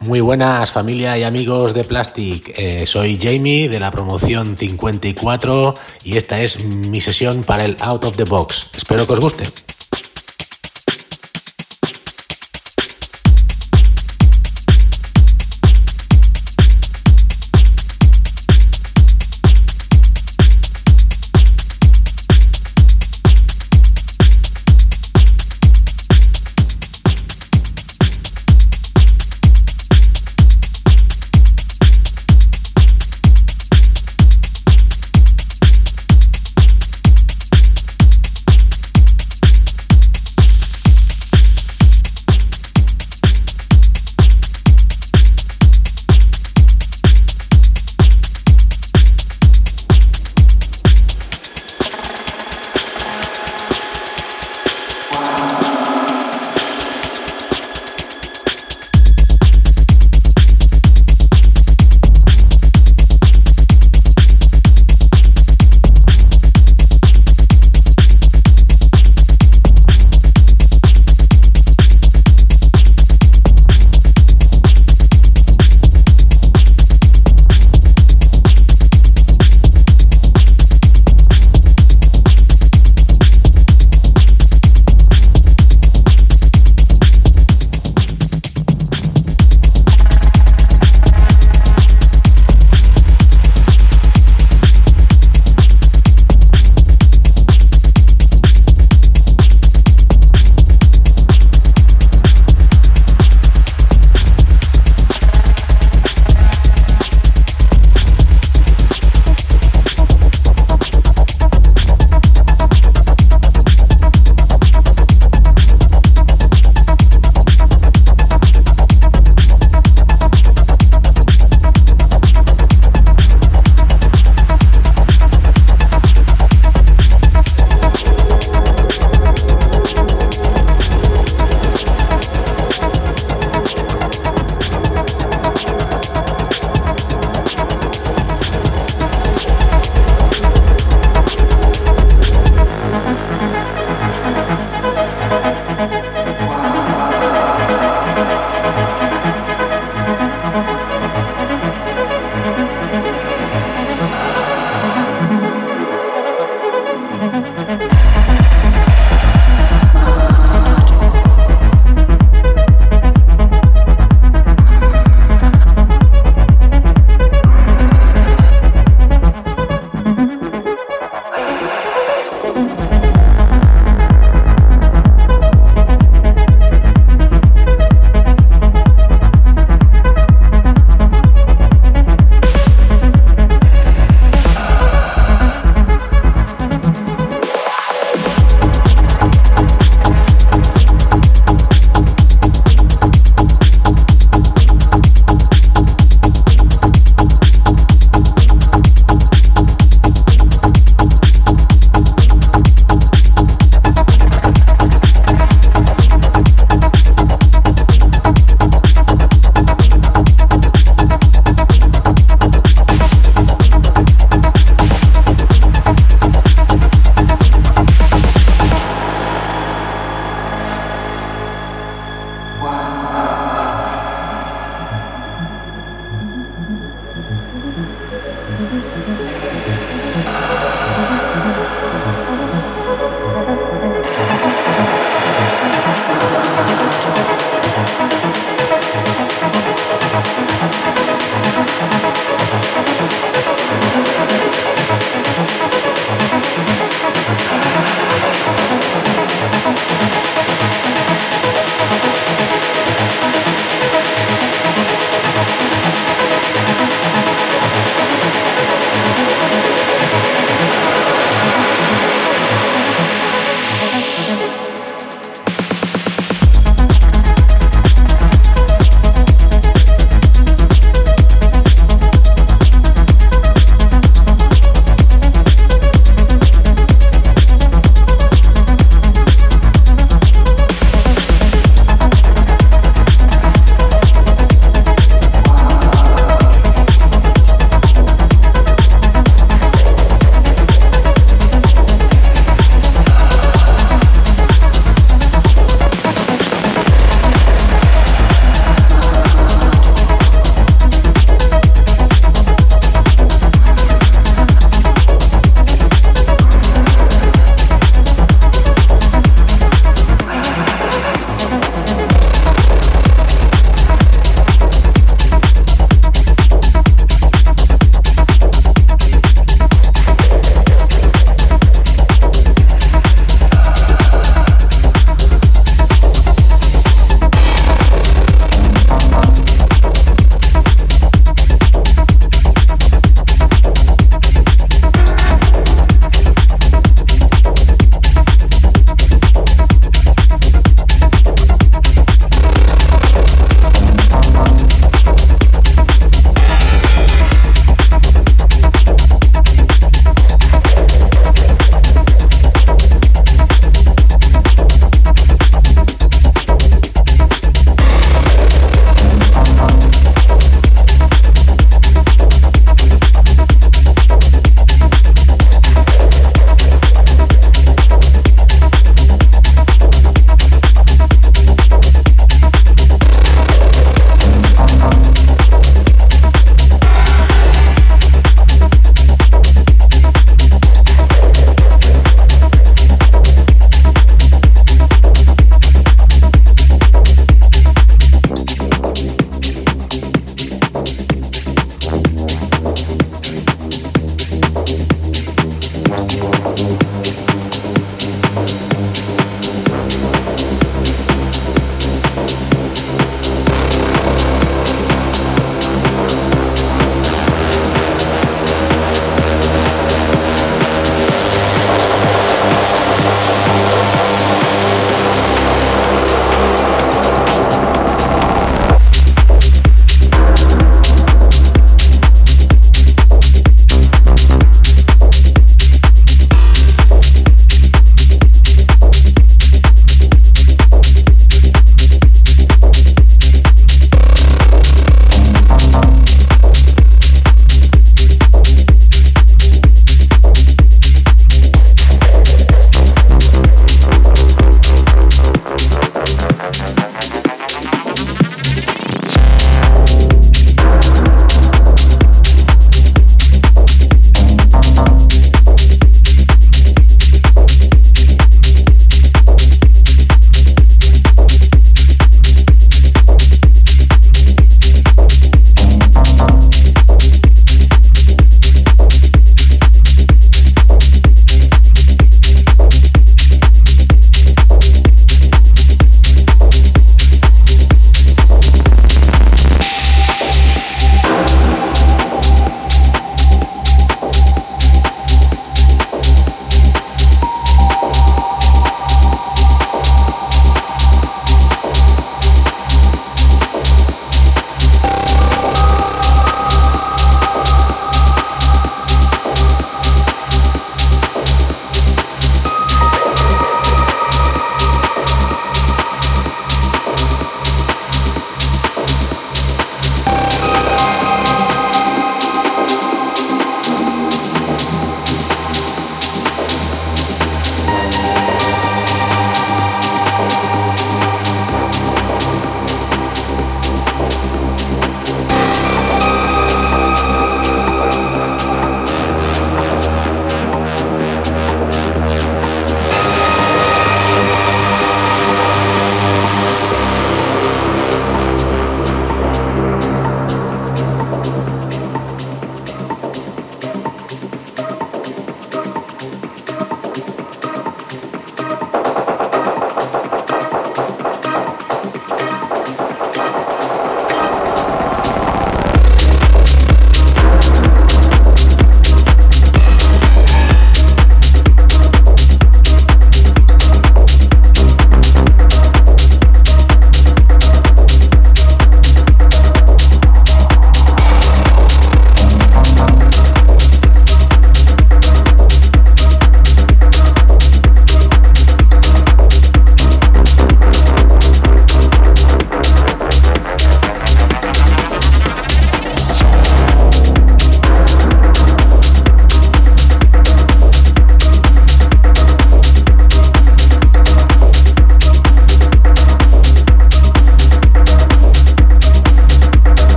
Muy buenas familia y amigos de Plastic, eh, soy Jamie de la promoción 54 y esta es mi sesión para el Out of the Box. Espero que os guste.